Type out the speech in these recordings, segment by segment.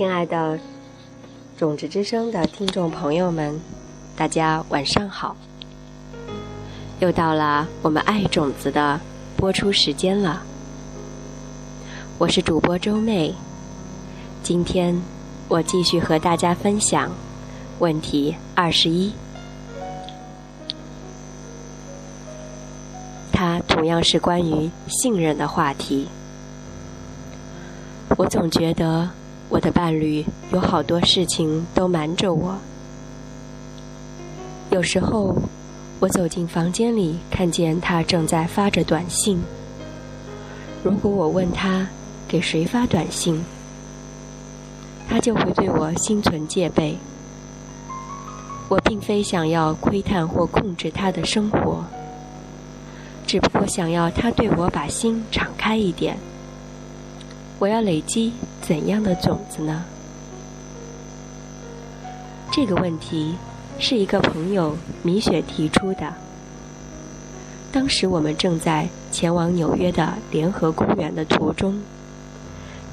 亲爱的种子之声的听众朋友们，大家晚上好！又到了我们爱种子的播出时间了。我是主播周妹，今天我继续和大家分享问题二十一。它同样是关于信任的话题。我总觉得。我的伴侣有好多事情都瞒着我。有时候，我走进房间里，看见他正在发着短信。如果我问他给谁发短信，他就会对我心存戒备。我并非想要窥探或控制他的生活，只不过想要他对我把心敞开一点。我要累积怎样的种子呢？这个问题是一个朋友米雪提出的。当时我们正在前往纽约的联合公园的途中，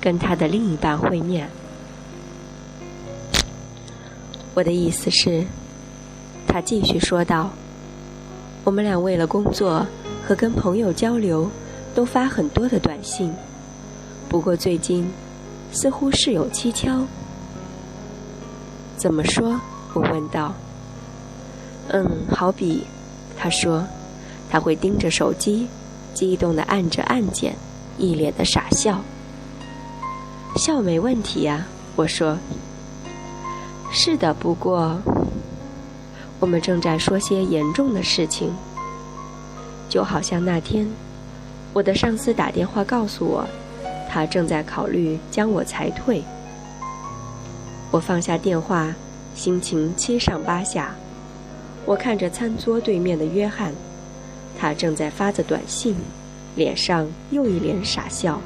跟他的另一半会面。我的意思是，他继续说道：“我们俩为了工作和跟朋友交流，都发很多的短信。”不过最近，似乎事有蹊跷。怎么说？我问道。嗯，好比，他说，他会盯着手机，激动地按着按键，一脸的傻笑。笑没问题呀，我说。是的，不过，我们正在说些严重的事情，就好像那天，我的上司打电话告诉我。他正在考虑将我裁退。我放下电话，心情七上八下。我看着餐桌对面的约翰，他正在发着短信，脸上又一脸傻笑。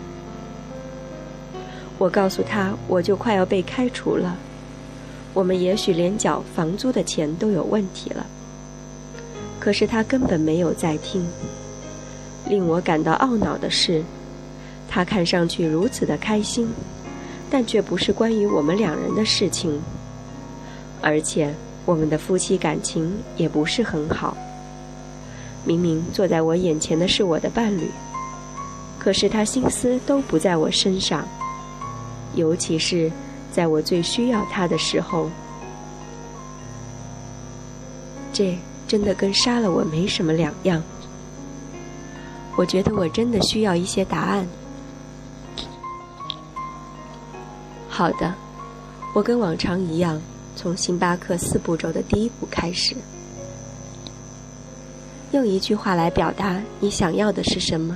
我告诉他，我就快要被开除了，我们也许连缴房租的钱都有问题了。可是他根本没有在听。令我感到懊恼的是。他看上去如此的开心，但却不是关于我们两人的事情，而且我们的夫妻感情也不是很好。明明坐在我眼前的是我的伴侣，可是他心思都不在我身上，尤其是在我最需要他的时候。这真的跟杀了我没什么两样。我觉得我真的需要一些答案。好的，我跟往常一样，从星巴克四步骤的第一步开始。用一句话来表达你想要的是什么。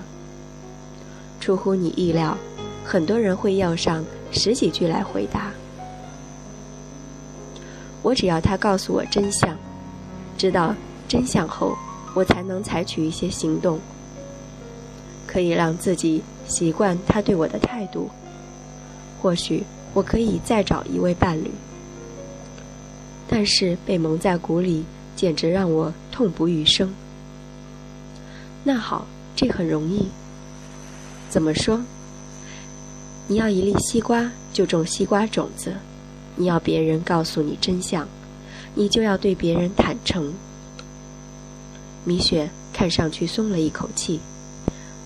出乎你意料，很多人会要上十几句来回答。我只要他告诉我真相，知道真相后，我才能采取一些行动，可以让自己习惯他对我的态度。或许。我可以再找一位伴侣，但是被蒙在鼓里，简直让我痛不欲生。那好，这很容易。怎么说？你要一粒西瓜，就种西瓜种子；你要别人告诉你真相，你就要对别人坦诚。米雪看上去松了一口气。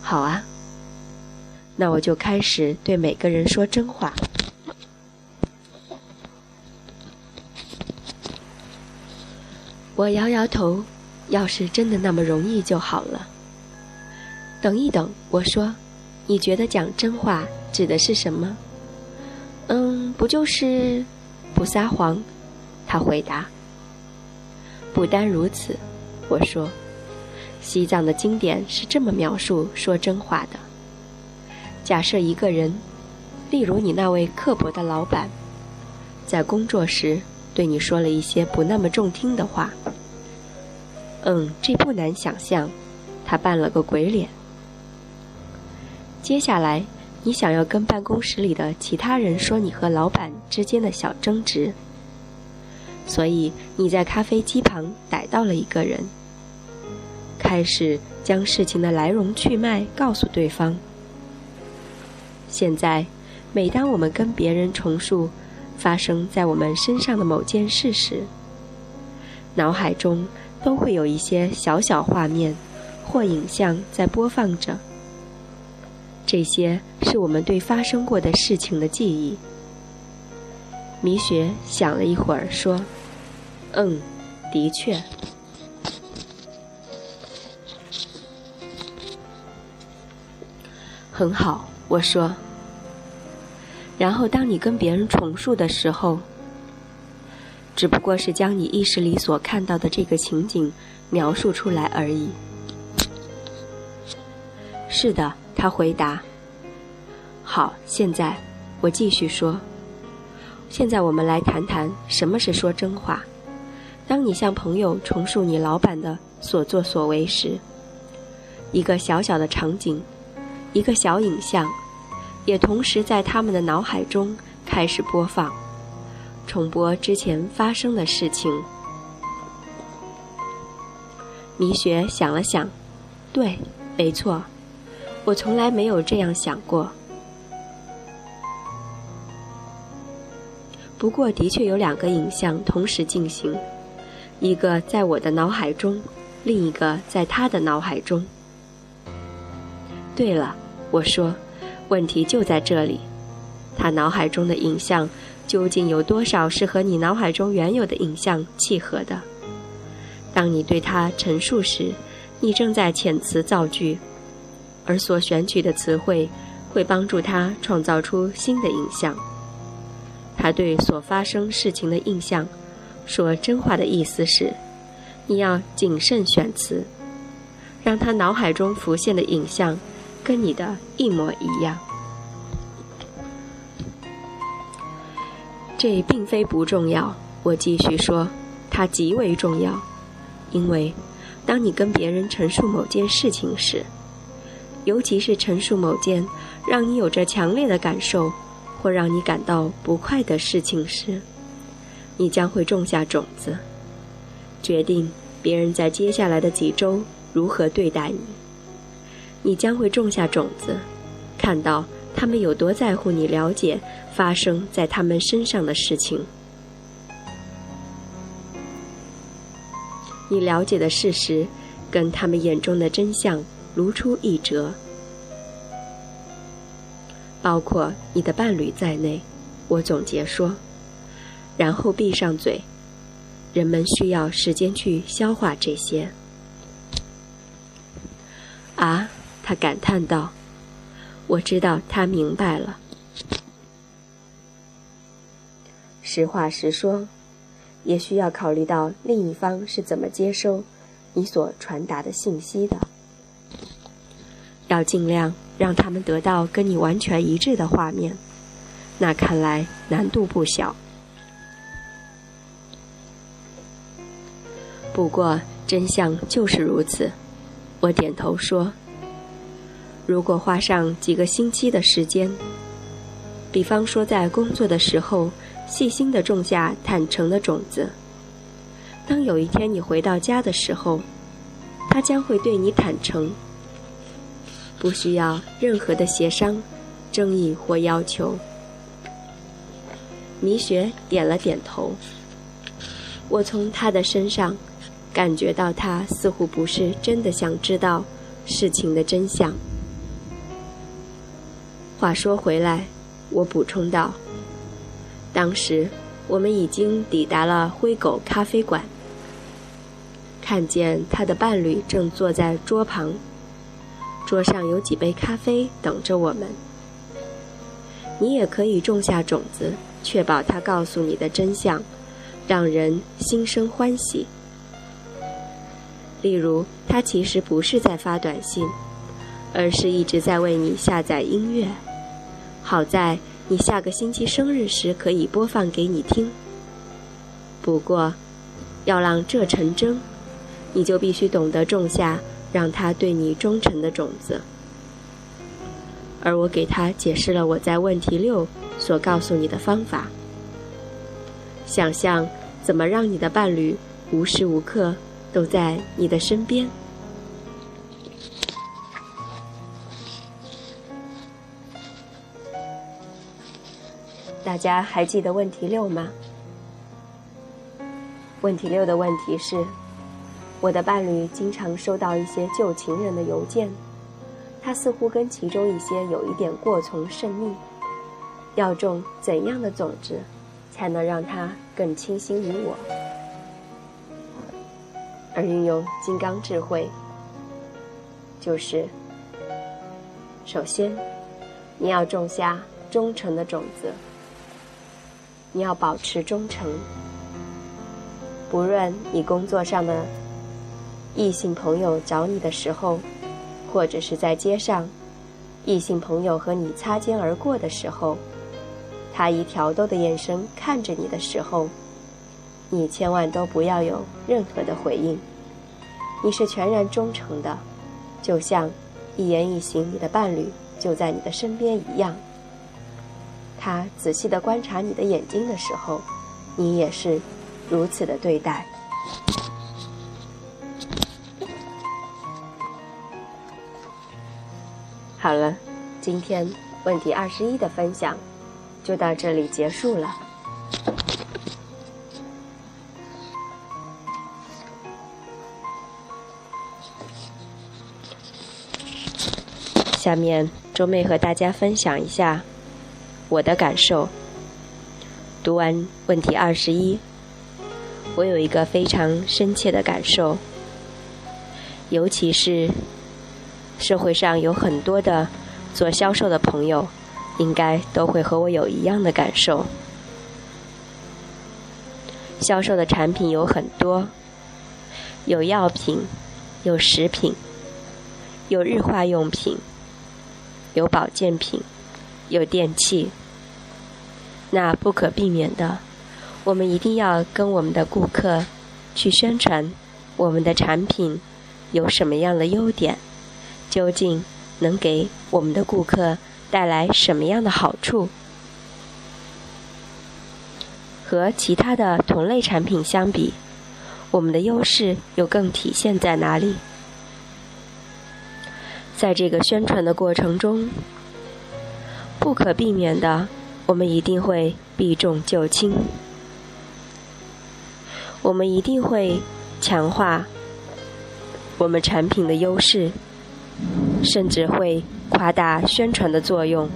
好啊，那我就开始对每个人说真话。我摇摇头，要是真的那么容易就好了。等一等，我说，你觉得讲真话指的是什么？嗯，不就是不撒谎？他回答。不单如此，我说，西藏的经典是这么描述说真话的：假设一个人，例如你那位刻薄的老板，在工作时。对你说了一些不那么中听的话。嗯，这不难想象。他扮了个鬼脸。接下来，你想要跟办公室里的其他人说你和老板之间的小争执，所以你在咖啡机旁逮到了一个人，开始将事情的来龙去脉告诉对方。现在，每当我们跟别人重述。发生在我们身上的某件事时，脑海中都会有一些小小画面或影像在播放着。这些是我们对发生过的事情的记忆。米雪想了一会儿，说：“嗯，的确，很好。”我说。然后，当你跟别人重述的时候，只不过是将你意识里所看到的这个情景描述出来而已。是的。他回答：“好，现在我继续说。现在我们来谈谈什么是说真话。当你向朋友重述你老板的所作所为时，一个小小的场景，一个小影像，也同时在他们的脑海中开始播放，重播之前发生的事情。”米雪想了想，对，没错。我从来没有这样想过。不过，的确有两个影像同时进行，一个在我的脑海中，另一个在他的脑海中。对了，我说，问题就在这里，他脑海中的影像究竟有多少是和你脑海中原有的影像契合的？当你对他陈述时，你正在遣词造句。而所选取的词汇，会帮助他创造出新的影像。他对所发生事情的印象，说真话的意思是，你要谨慎选词，让他脑海中浮现的影像，跟你的一模一样。这并非不重要，我继续说，它极为重要，因为，当你跟别人陈述某件事情时，尤其是陈述某件让你有着强烈的感受，或让你感到不快的事情时，你将会种下种子，决定别人在接下来的几周如何对待你。你将会种下种子，看到他们有多在乎你了解发生在他们身上的事情。你了解的事实，跟他们眼中的真相。如出一辙，包括你的伴侣在内。我总结说，然后闭上嘴。人们需要时间去消化这些。啊，他感叹道：“我知道他明白了。实话实说，也需要考虑到另一方是怎么接收你所传达的信息的。”要尽量让他们得到跟你完全一致的画面，那看来难度不小。不过真相就是如此，我点头说。如果花上几个星期的时间，比方说在工作的时候细心的种下坦诚的种子，当有一天你回到家的时候，他将会对你坦诚。不需要任何的协商、争议或要求。米雪点了点头。我从他的身上感觉到，他似乎不是真的想知道事情的真相。话说回来，我补充道：“当时我们已经抵达了灰狗咖啡馆，看见他的伴侣正坐在桌旁。”桌上有几杯咖啡等着我们。你也可以种下种子，确保他告诉你的真相，让人心生欢喜。例如，他其实不是在发短信，而是一直在为你下载音乐，好在你下个星期生日时可以播放给你听。不过，要让这成真，你就必须懂得种下。让他对你忠诚的种子，而我给他解释了我在问题六所告诉你的方法。想象怎么让你的伴侣无时无刻都在你的身边。大家还记得问题六吗？问题六的问题是：我的伴侣经常收到一些旧情人的邮件，他似乎跟其中一些有一点过从甚密。要种怎样的种子，才能让他更倾心于我？而运用金刚智慧，就是：首先，你要种下忠诚的种子，你要保持忠诚。不论你工作上的异性朋友找你的时候，或者是在街上，异性朋友和你擦肩而过的时候。他以挑逗的眼神看着你的时候，你千万都不要有任何的回应。你是全然忠诚的，就像一言一行你的伴侣就在你的身边一样。他仔细的观察你的眼睛的时候，你也是如此的对待。好了，今天问题二十一的分享。就到这里结束了。下面周妹和大家分享一下我的感受。读完问题二十一，我有一个非常深切的感受，尤其是社会上有很多的做销售的朋友。应该都会和我有一样的感受。销售的产品有很多，有药品，有食品，有日化用品，有保健品，有电器。那不可避免的，我们一定要跟我们的顾客去宣传我们的产品有什么样的优点，究竟能给我们的顾客。带来什么样的好处？和其他的同类产品相比，我们的优势又更体现在哪里？在这个宣传的过程中，不可避免的，我们一定会避重就轻，我们一定会强化我们产品的优势，甚至会。夸大宣传的作用，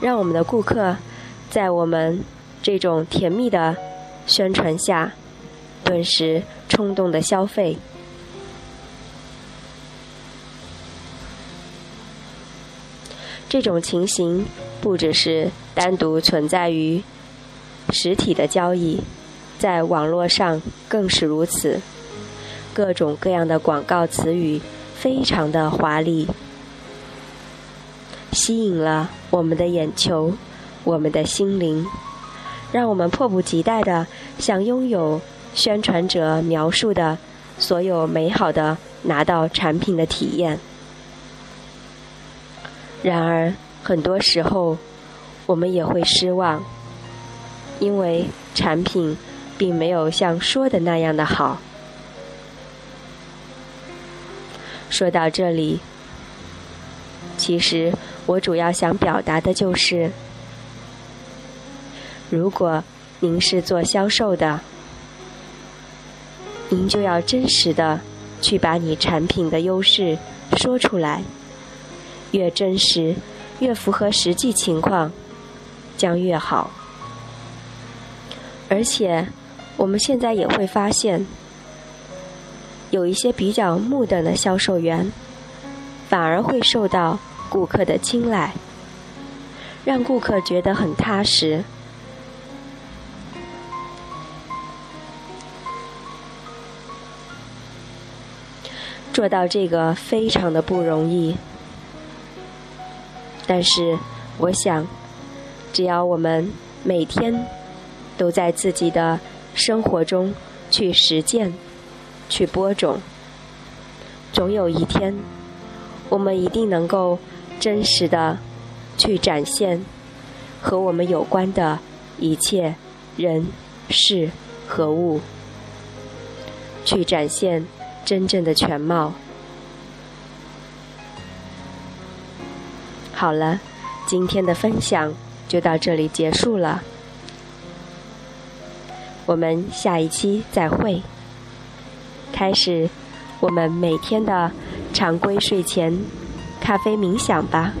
让我们的顾客在我们这种甜蜜的宣传下，顿时冲动的消费。这种情形不只是单独存在于实体的交易，在网络上更是如此，各种各样的广告词语。非常的华丽，吸引了我们的眼球，我们的心灵，让我们迫不及待的想拥有宣传者描述的所有美好的拿到产品的体验。然而，很多时候我们也会失望，因为产品并没有像说的那样的好。说到这里，其实我主要想表达的就是：如果您是做销售的，您就要真实的去把你产品的优势说出来，越真实、越符合实际情况，将越好。而且，我们现在也会发现。有一些比较木讷的销售员，反而会受到顾客的青睐，让顾客觉得很踏实。做到这个非常的不容易，但是我想，只要我们每天都在自己的生活中去实践。去播种，总有一天，我们一定能够真实的去展现和我们有关的一切人事和物，去展现真正的全貌。好了，今天的分享就到这里结束了。我们下一期再会。开始我们每天的常规睡前咖啡冥想吧。